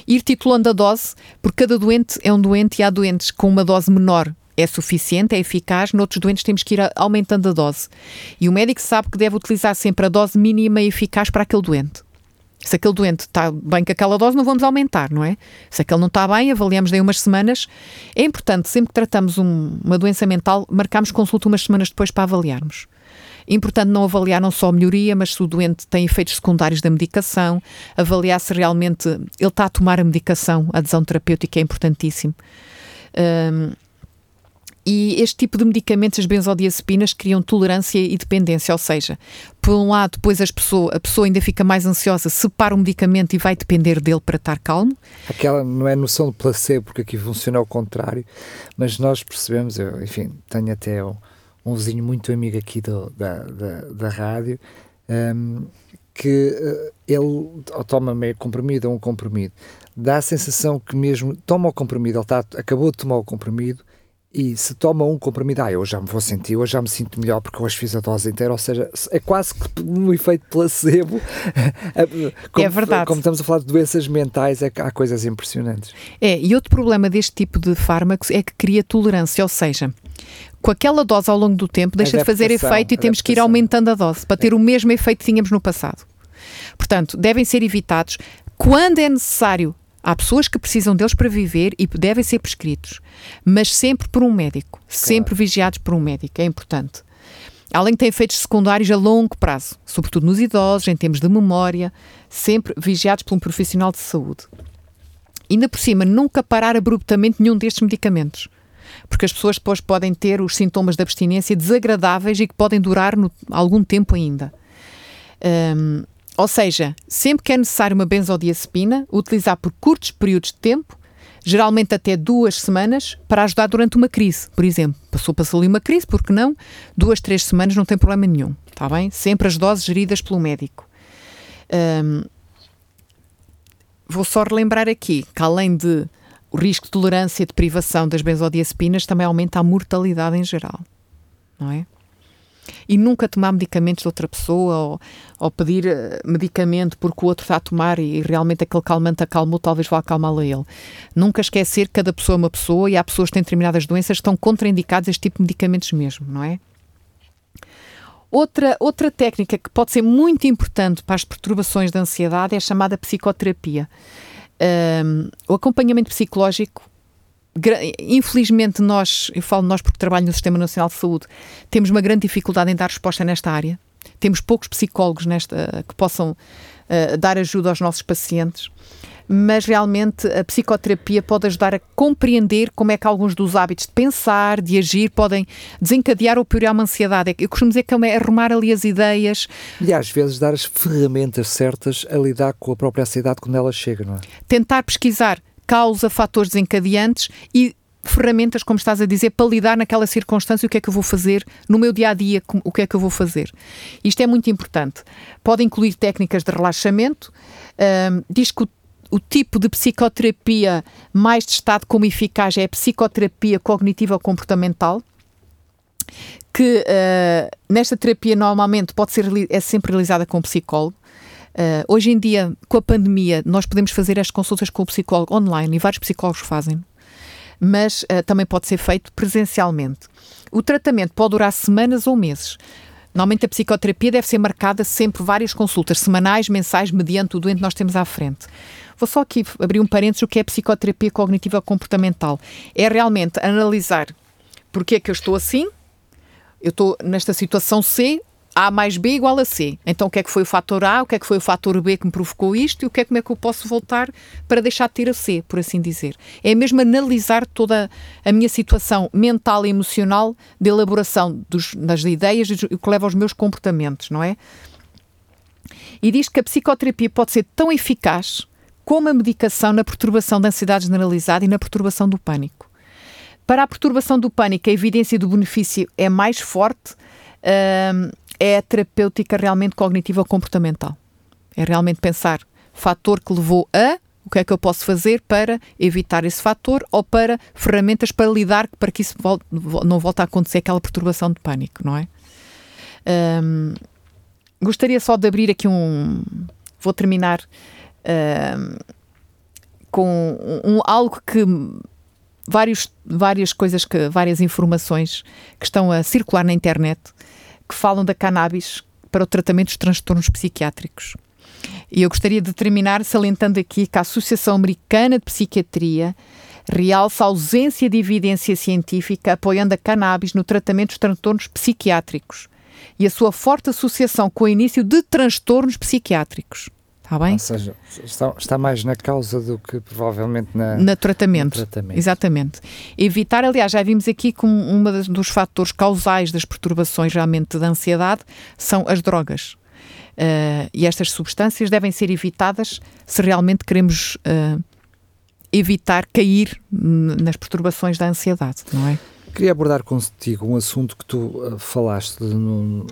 ir titulando a dose, porque cada doente é um doente e há doentes com uma dose menor é suficiente, é eficaz, noutros doentes temos que ir aumentando a dose. E o médico sabe que deve utilizar sempre a dose mínima e eficaz para aquele doente. Se aquele doente está bem com aquela dose, não vamos aumentar, não é? Se aquele não está bem, avaliamos daí umas semanas. É importante, sempre que tratamos um, uma doença mental, marcamos consulta umas semanas depois para avaliarmos. Importante não avaliar não só a melhoria, mas se o doente tem efeitos secundários da medicação, avaliar se realmente ele está a tomar a medicação, a adesão terapêutica é importantíssimo. Um, e este tipo de medicamentos, as benzodiazepinas, criam tolerância e dependência, ou seja, por um lado, depois as pessoa, a pessoa ainda fica mais ansiosa, separa o medicamento e vai depender dele para estar calmo. Aquela não é noção de placebo, porque aqui funciona ao contrário, mas nós percebemos, eu, enfim, tenho até um, um vizinho muito amigo aqui do, da, da, da rádio, um, que uh, ele toma meio comprimido ou um comprimido, dá a sensação que mesmo toma o comprimido, ele está, acabou de tomar o comprimido, e se toma um comprimido, ah, eu já me vou sentir, eu já me sinto melhor porque hoje fiz a dose inteira, ou seja, é quase que <laughs> um efeito placebo. <laughs> como, é verdade. Como estamos a falar de doenças mentais, é, há coisas impressionantes. É, e outro problema deste tipo de fármacos é que cria tolerância, ou seja, com aquela dose ao longo do tempo deixa de fazer efeito e temos que ir aumentando a dose para ter é. o mesmo efeito que tínhamos no passado. Portanto, devem ser evitados quando é necessário Há pessoas que precisam deles para viver e devem ser prescritos, mas sempre por um médico, claro. sempre vigiados por um médico, é importante. Além de ter efeitos secundários a longo prazo, sobretudo nos idosos, em termos de memória, sempre vigiados por um profissional de saúde. Ainda por cima, nunca parar abruptamente nenhum destes medicamentos, porque as pessoas depois podem ter os sintomas de abstinência desagradáveis e que podem durar no, algum tempo ainda. Um, ou seja, sempre que é necessário uma benzodiazepina, utilizar por curtos períodos de tempo, geralmente até duas semanas, para ajudar durante uma crise, por exemplo. Passou-se ali uma crise, porque não? Duas, três semanas não tem problema nenhum, está bem? Sempre as doses geridas pelo médico. Um, vou só relembrar aqui que além de o risco de tolerância de privação das benzodiazepinas, também aumenta a mortalidade em geral, não é? e nunca tomar medicamentos de outra pessoa ou, ou pedir eh, medicamento porque o outro está a tomar e realmente aquele calmante acalmou, talvez vá acalmá-lo a ele. Nunca esquecer que cada pessoa é uma pessoa e há pessoas que têm determinadas doenças que estão contraindicadas a este tipo de medicamentos mesmo, não é? Outra, outra técnica que pode ser muito importante para as perturbações da ansiedade é a chamada psicoterapia. Um, o acompanhamento psicológico infelizmente nós, eu falo nós porque trabalho no Sistema Nacional de Saúde, temos uma grande dificuldade em dar resposta nesta área. Temos poucos psicólogos nesta que possam uh, dar ajuda aos nossos pacientes, mas realmente a psicoterapia pode ajudar a compreender como é que alguns dos hábitos de pensar, de agir, podem desencadear ou piorar uma ansiedade. Eu costumo dizer que é arrumar ali as ideias. E às vezes dar as ferramentas certas a lidar com a própria ansiedade quando ela chega, não é? Tentar pesquisar causa, fatores desencadeantes e ferramentas, como estás a dizer, para lidar naquela circunstância, o que é que eu vou fazer no meu dia a dia, o que é que eu vou fazer. Isto é muito importante. Pode incluir técnicas de relaxamento, um, diz que o, tipo de psicoterapia mais testado como eficaz é a psicoterapia cognitiva comportamental, que uh, nesta terapia normalmente pode ser é sempre realizada com psicólogo Uh, hoje em dia, com a pandemia, nós podemos fazer as consultas com o psicólogo online e vários psicólogos fazem, mas uh, também pode ser feito presencialmente. O tratamento pode durar semanas ou meses. Normalmente a psicoterapia deve ser marcada sempre várias consultas semanais, mensais, mediante o doente que nós temos à frente. Vou só aqui abrir um parênteses o que é psicoterapia cognitiva comportamental. É realmente analisar porque é que eu estou assim, eu estou nesta situação C, a mais B igual a C. Então, o que é que foi o fator A, o que é que foi o fator B que me provocou isto e o que é como é que eu posso voltar para deixar de ter a C, por assim dizer. É mesmo analisar toda a minha situação mental e emocional de elaboração dos, das ideias e o que leva aos meus comportamentos, não é? E diz que a psicoterapia pode ser tão eficaz como a medicação na perturbação da ansiedade generalizada e na perturbação do pânico. Para a perturbação do pânico, a evidência do benefício é mais forte. Uh, é a terapêutica realmente cognitiva comportamental. É realmente pensar fator que levou a o que é que eu posso fazer para evitar esse fator ou para ferramentas para lidar para que isso volte, não volte a acontecer aquela perturbação de pânico, não é? Um, gostaria só de abrir aqui um. Vou terminar com um, algo que vários, várias coisas que várias informações que estão a circular na internet que falam da cannabis para o tratamento dos transtornos psiquiátricos. E eu gostaria de terminar salientando aqui que a Associação Americana de Psiquiatria realça a ausência de evidência científica apoiando a cannabis no tratamento dos transtornos psiquiátricos e a sua forte associação com o início de transtornos psiquiátricos. Está bem? Ou seja, está, está, mais na causa do que provavelmente na, na tratamento. no tratamento. Exatamente. Evitar, aliás, já vimos aqui que um dos fatores causais das perturbações realmente da ansiedade são as drogas. Uh, e estas substâncias devem ser evitadas se realmente queremos uh, evitar cair nas perturbações da ansiedade, não é? Queria abordar contigo um assunto que tu uh, falaste, no,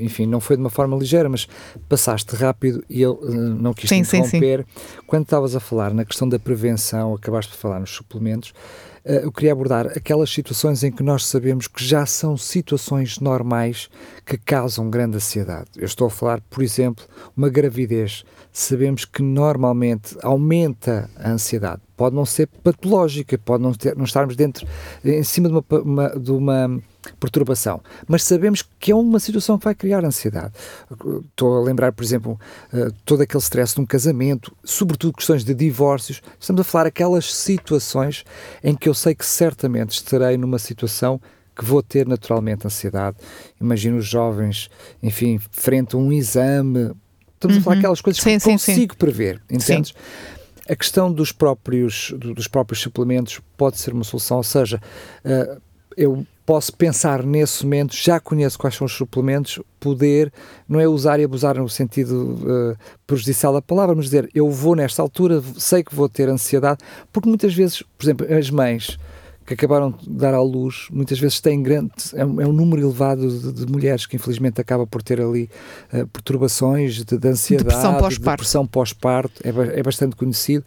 enfim, não foi de uma forma ligeira, mas passaste rápido e eu uh, não quis sim, interromper. Sim, sim. Quando estavas a falar na questão da prevenção, acabaste de falar nos suplementos, uh, eu queria abordar aquelas situações em que nós sabemos que já são situações normais que causam grande ansiedade. Eu estou a falar, por exemplo, uma gravidez. Sabemos que normalmente aumenta a ansiedade pode não ser patológica, pode não, ter, não estarmos dentro, em cima de uma, uma, de uma perturbação, mas sabemos que é uma situação que vai criar ansiedade. Estou a lembrar, por exemplo, uh, todo aquele stress de um casamento, sobretudo questões de divórcios. Estamos a falar aquelas situações em que eu sei que certamente estarei numa situação que vou ter naturalmente ansiedade. Imagino os jovens, enfim, frente a um exame. Estamos uhum. a falar uhum. aquelas coisas sim, que sim, consigo sim. prever, entendes? Sim. A questão dos próprios, dos próprios suplementos pode ser uma solução, ou seja, uh, eu posso pensar nesse momento, já conheço quais são os suplementos, poder, não é usar e abusar no sentido uh, prejudicial da palavra, mas dizer, eu vou nesta altura, sei que vou ter ansiedade, porque muitas vezes, por exemplo, as mães que acabaram de dar à luz, muitas vezes têm grande, é um, é um número elevado de, de, mulheres que infelizmente acaba por ter ali uh, perturbações de, de ansiedade, depressão pós-parto, pós-parto é, é, bastante conhecido,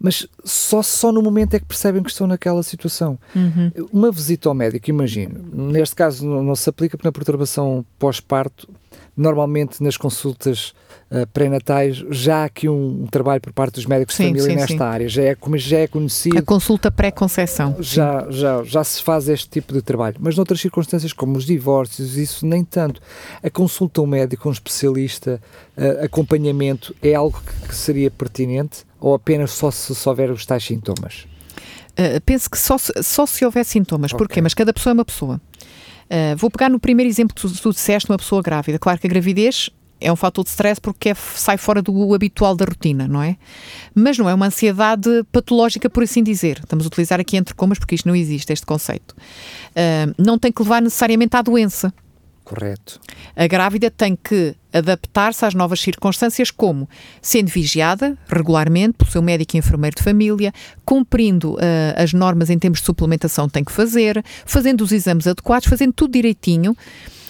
mas só, só no momento é que percebem que estão naquela situação. Uhum. Uma visita ao médico, imagino, neste caso não, não se aplica porque na perturbação pós-parto normalmente nas consultas uh, pré-natais já há aqui um, um, trabalho por parte dos médicos sim, de família sim, nesta sim. área, já é, já é conhecido. A consulta pré-conceição. Já, já, já se faz este tipo de trabalho, mas noutras circunstâncias como os divórcios, isso nem tanto. A consulta ao médico, um especialista, uh, acompanhamento, é algo que, que, seria pertinente ou apenas só se, se houver os tais sintomas? Uh, penso que só, só se houver sintomas. Okay. Porquê? Mas cada pessoa é uma pessoa. Uh, vou pegar no primeiro exemplo que tu, tu disseste, uma pessoa grávida. Claro que a gravidez é um fator de stress porque é, sai fora do habitual da rotina, não é? Mas não é uma ansiedade patológica, por assim dizer. Estamos a utilizar aqui entre comas porque isto não existe, este conceito. Uh, não tem que levar necessariamente à doença. Correto. A grávida tem que adaptar-se às novas circunstâncias, como sendo vigiada regularmente pelo seu médico e enfermeiro de família, cumprindo uh, as normas em termos de suplementação tem que fazer, fazendo os exames adequados, fazendo tudo direitinho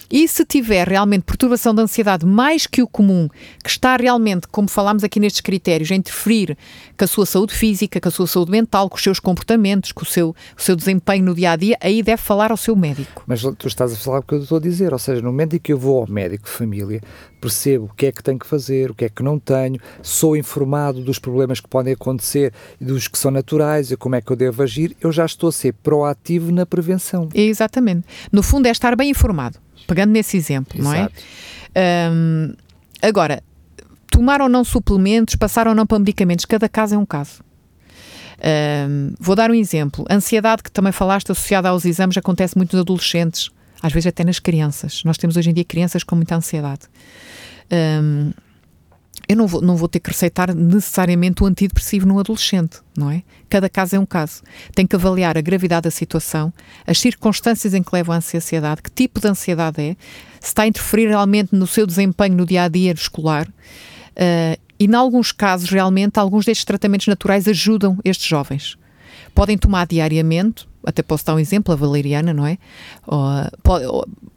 E se tiver realmente perturbação de ansiedade mais que o comum, que está realmente, como falámos aqui nestes critérios, a interferir com a sua saúde física, com a sua saúde mental, com os seus comportamentos, com o seu, o seu desempenho no dia a dia, aí deve falar ao seu médico. Mas tu estás a falar o que eu estou a dizer, ou seja, no momento em que eu vou ao médico de família, percebo o que é que tenho que fazer, o que é que não tenho, sou informado dos problemas que podem acontecer, dos que são naturais e como é que eu devo agir, eu já estou a ser proativo na prevenção. Exatamente. No fundo, é estar bem informado, pegando nesse exemplo, Exato. não é? Um, agora, tomar ou não suplementos, passar ou não para medicamentos, cada caso é um caso. Um, vou dar um exemplo. A ansiedade, que também falaste, associada aos exames, acontece muito nos adolescentes, às vezes até nas crianças. Nós temos hoje em dia crianças com muita ansiedade. Um, eu não vou, não vou ter que receitar necessariamente o antidepressivo no adolescente, não é? Cada caso é um caso. Tem que avaliar a gravidade da situação, as circunstâncias em que levam à ansiedade, que tipo de ansiedade é, se está a interferir realmente no seu desempenho no dia a dia escolar. Uh, e, em alguns casos, realmente, alguns destes tratamentos naturais ajudam estes jovens. Podem tomar diariamente, até posso dar um exemplo, a valeriana, não é?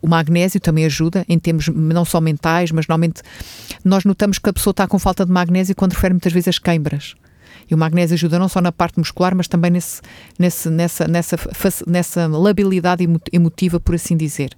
o magnésio também ajuda em termos não só mentais, mas normalmente nós notamos que a pessoa está com falta de magnésio quando refere muitas vezes as queimbras. E o magnésio ajuda não só na parte muscular, mas também nesse, nesse, nessa, nessa, nessa labilidade emotiva, por assim dizer.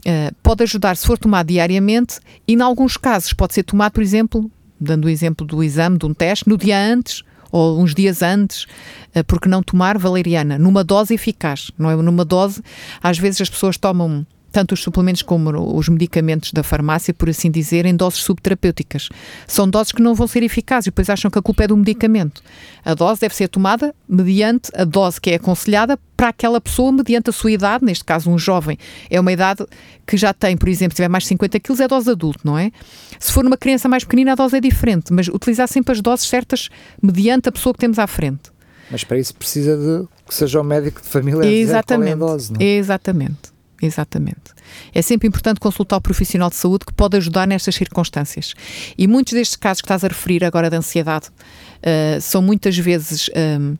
Uh, pode ajudar se for tomado diariamente e, em alguns casos, pode ser tomado, por exemplo, dando o exemplo do exame, de um teste, no dia antes ou uns dias antes, eh, porque não tomar valeriana numa dose eficaz, não é? Numa dose, às vezes as pessoas tomam tanto os suplementos como os medicamentos da farmácia, por assim dizer, em doses subterapêuticas. São doses que não vão ser eficazes e depois acham que a culpa é do medicamento. A dose deve ser tomada mediante a dose que é aconselhada para aquela pessoa, mediante a sua idade, neste caso um jovem. É uma idade que já tem, por exemplo, se tiver mais de 50 quilos, é dose adulto, não é? Se for uma criança mais pequenina, a dose é diferente, mas utilizar sempre as doses certas mediante a pessoa que temos à frente. Mas para isso precisa de que seja o médico de família a Exatamente. qual é a dose, não é? Exatamente. Exatamente. É sempre importante consultar o profissional de saúde que pode ajudar nestas circunstâncias. E muitos destes casos que estás a referir agora de ansiedade uh, são muitas vezes um, ehm,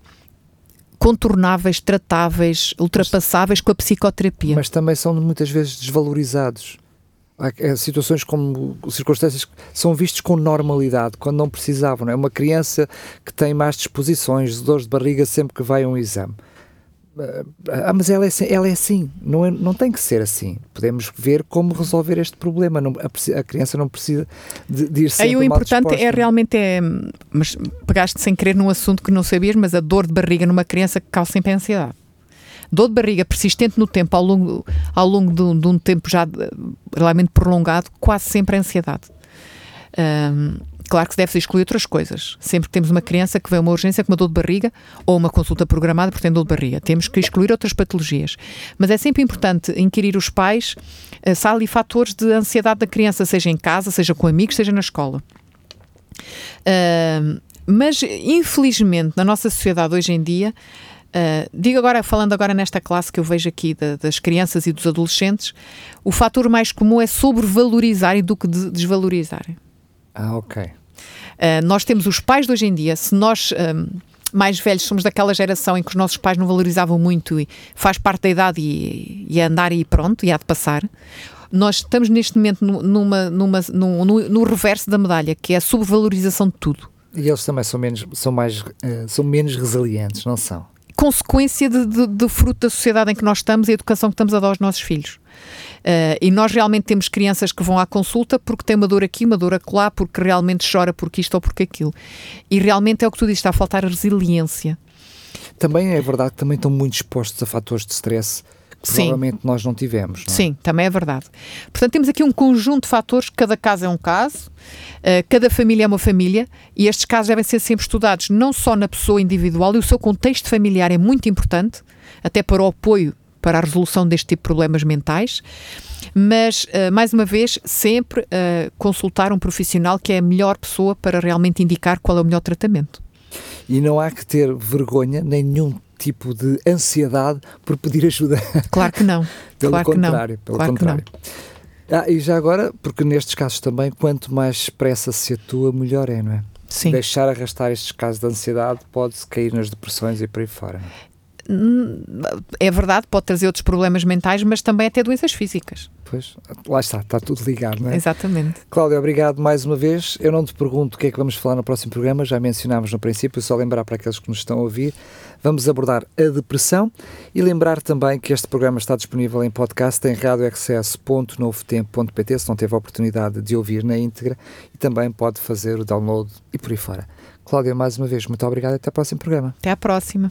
contornáveis, tratáveis, ultrapassáveis com a psicoterapia. Mas também são muitas vezes desvalorizados. Há situações como circunstâncias que são vistas com normalidade, quando não precisavam. Não é? Uma criança que tem mais disposições, dores de barriga sempre que vai a um exame ah, mas ela é, assim, ela é assim, não, é, não tem que ser assim. Podemos ver como resolver este problema. Não, a, a, criança não precisa de, de ir sempre Aí o importante é realmente é, mas pegaste sem querer num assunto que não sabias, mas a dor de barriga numa criança que causa sempre ansiedade. Dor de barriga persistente no tempo, ao longo, ao longo de, de um tempo já realmente prolongado, quase sempre é ansiedade. Um, Claro que se deve excluir outras coisas. Sempre que temos uma criança que vem uma urgência com uma dor de barriga ou uma consulta programada por ter dor de barriga, temos que excluir outras patologias. Mas é sempre importante inquirir os pais uh, se há ali fatores de ansiedade da criança, seja em casa, seja com amigos, seja na escola. Uh, mas, infelizmente, na nossa sociedade hoje em dia, Uh, digo agora, falando agora nesta classe que eu vejo aqui de, das crianças e dos adolescentes, o fator mais comum é sobrevalorizar do que de desvalorizar. Ah, ok. Uh, nós temos os pais de hoje em dia, se nós. Um, mais velhos, somos daquela geração em que os nossos pais não valorizavam muito e faz parte da idade e, e andar e pronto, e há de passar. Nós estamos neste momento numa, numa, no, no, no reverso da medalha, que é a subvalorização de tudo. E eles também são menos, são mais, uh, são menos resilientes, não são? Consequência de, de, de, fruto da sociedade em que nós estamos e a educação que estamos a dar aos nossos filhos. Uh, e nós realmente temos crianças que vão à consulta porque tem uma dor aqui, uma dor acolá, porque realmente chora porque isto ou porque aquilo. E realmente é o que tu dizes, está a faltar resiliência. Também é verdade que também estão muito expostos a fatores de stress que Sim. provavelmente nós não tivemos. Não é? Sim, também é verdade. Portanto, temos aqui um conjunto de fatores, cada caso é um caso, uh, cada família é uma família, e estes casos devem ser sempre estudados não só na pessoa individual, e o seu contexto familiar é muito importante, até para o apoio para a resolução deste tipo de problemas mentais, mas, uh, mais uma vez, sempre uh, consultar um profissional que é a melhor pessoa para realmente indicar qual é o melhor tratamento. E não há que ter vergonha, nem nenhum tipo de ansiedade por pedir ajuda. Claro que não. <laughs> pelo claro contrário, que pelo claro contrário. Ah, e já agora, porque nestes casos também, quanto mais pressa se atua, melhor é, não é? Sim. Deixar arrastar estes casos de ansiedade pode-se cair nas depressões e por aí fora. Não é? verdade, pode trazer outros problemas mentais, mas também até doenças físicas. Pois, lá está, está tudo ligado, não é? Exatamente. Cláudia, obrigado mais uma vez. Eu não te pergunto o que é que vamos falar no próximo programa, já mencionámos no princípio, só lembrar para aqueles que nos estão a ouvir. Vamos abordar a depressão e lembrar também que este programa está disponível em podcast em radioexcesso.novotempo.pt se não teve a oportunidade de ouvir na íntegra e também pode fazer o download e por aí fora. Cláudia, mais uma vez, muito obrigado e até ao próximo programa. Até à próxima.